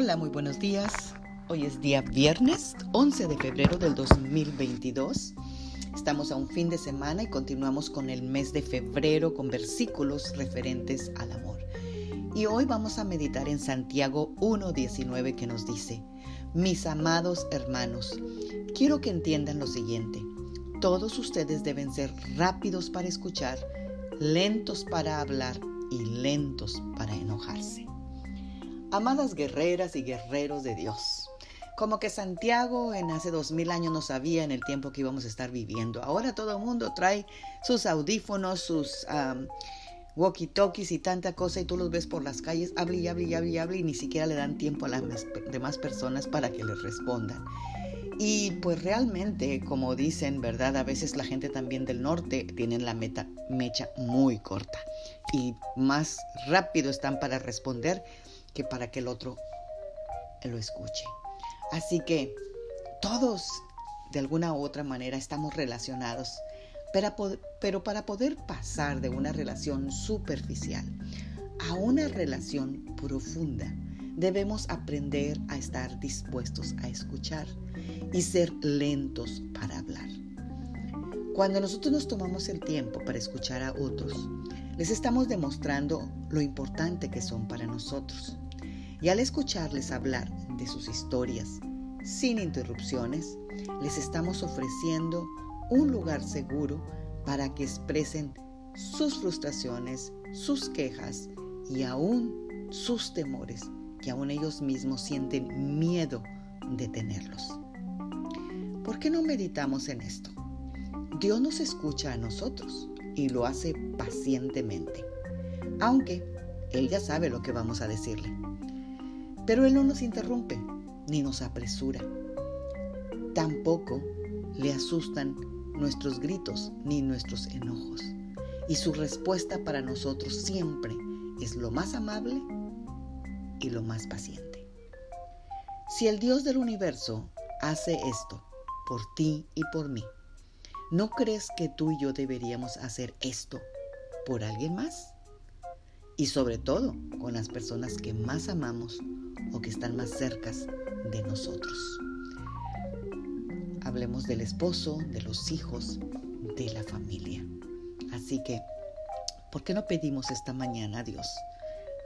Hola, muy buenos días. Hoy es día viernes 11 de febrero del 2022. Estamos a un fin de semana y continuamos con el mes de febrero con versículos referentes al amor. Y hoy vamos a meditar en Santiago 1.19 que nos dice, mis amados hermanos, quiero que entiendan lo siguiente. Todos ustedes deben ser rápidos para escuchar, lentos para hablar y lentos para enojarse. Amadas guerreras y guerreros de Dios, como que Santiago en hace dos mil años no sabía en el tiempo que íbamos a estar viviendo. Ahora todo el mundo trae sus audífonos, sus walkie-talkies y tanta cosa y tú los ves por las calles, hable y hable y hable y hable y ni siquiera le dan tiempo a las demás personas para que les respondan. Y pues realmente, como dicen, ¿verdad? A veces la gente también del norte tienen la meta, mecha muy corta y más rápido están para responder que para que el otro lo escuche. Así que todos de alguna u otra manera estamos relacionados, pero, pero para poder pasar de una relación superficial a una relación profunda, debemos aprender a estar dispuestos a escuchar y ser lentos para hablar. Cuando nosotros nos tomamos el tiempo para escuchar a otros, les estamos demostrando lo importante que son para nosotros. Y al escucharles hablar de sus historias sin interrupciones, les estamos ofreciendo un lugar seguro para que expresen sus frustraciones, sus quejas y aún sus temores, que aún ellos mismos sienten miedo de tenerlos. ¿Por qué no meditamos en esto? Dios nos escucha a nosotros y lo hace pacientemente, aunque Él ya sabe lo que vamos a decirle. Pero Él no nos interrumpe ni nos apresura. Tampoco le asustan nuestros gritos ni nuestros enojos. Y su respuesta para nosotros siempre es lo más amable y lo más paciente. Si el Dios del universo hace esto por ti y por mí. ¿No crees que tú y yo deberíamos hacer esto por alguien más? Y sobre todo con las personas que más amamos o que están más cercas de nosotros. Hablemos del esposo, de los hijos, de la familia. Así que, ¿por qué no pedimos esta mañana a Dios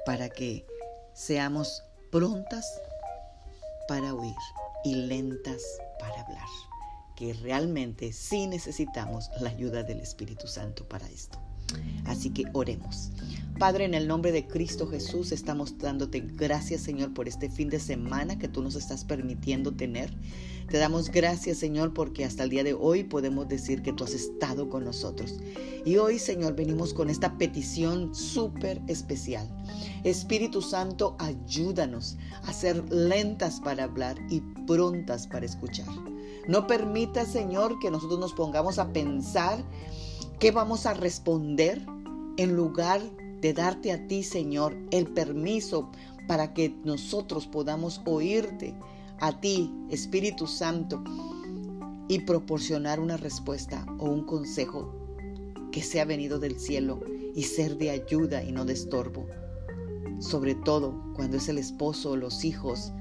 para que seamos prontas para oír y lentas para hablar? que realmente sí necesitamos la ayuda del Espíritu Santo para esto. Así que oremos. Padre, en el nombre de Cristo Jesús, estamos dándote gracias, Señor, por este fin de semana que tú nos estás permitiendo tener. Te damos gracias, Señor, porque hasta el día de hoy podemos decir que tú has estado con nosotros. Y hoy, Señor, venimos con esta petición súper especial. Espíritu Santo, ayúdanos a ser lentas para hablar y prontas para escuchar. No permita, Señor, que nosotros nos pongamos a pensar qué vamos a responder en lugar de darte a ti, Señor, el permiso para que nosotros podamos oírte a ti, Espíritu Santo, y proporcionar una respuesta o un consejo que sea venido del cielo y ser de ayuda y no de estorbo. Sobre todo cuando es el esposo o los hijos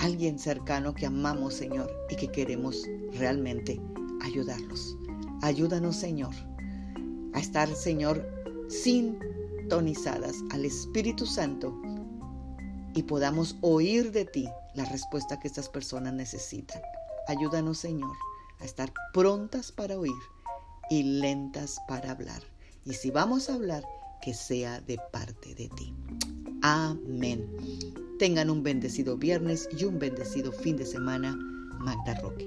alguien cercano que amamos, Señor, y que queremos realmente ayudarlos. Ayúdanos, Señor, a estar, Señor, sintonizadas al Espíritu Santo y podamos oír de ti la respuesta que estas personas necesitan. Ayúdanos, Señor, a estar prontas para oír y lentas para hablar. Y si vamos a hablar, que sea de parte de ti. Amén. Tengan un bendecido viernes y un bendecido fin de semana. Magda Roque.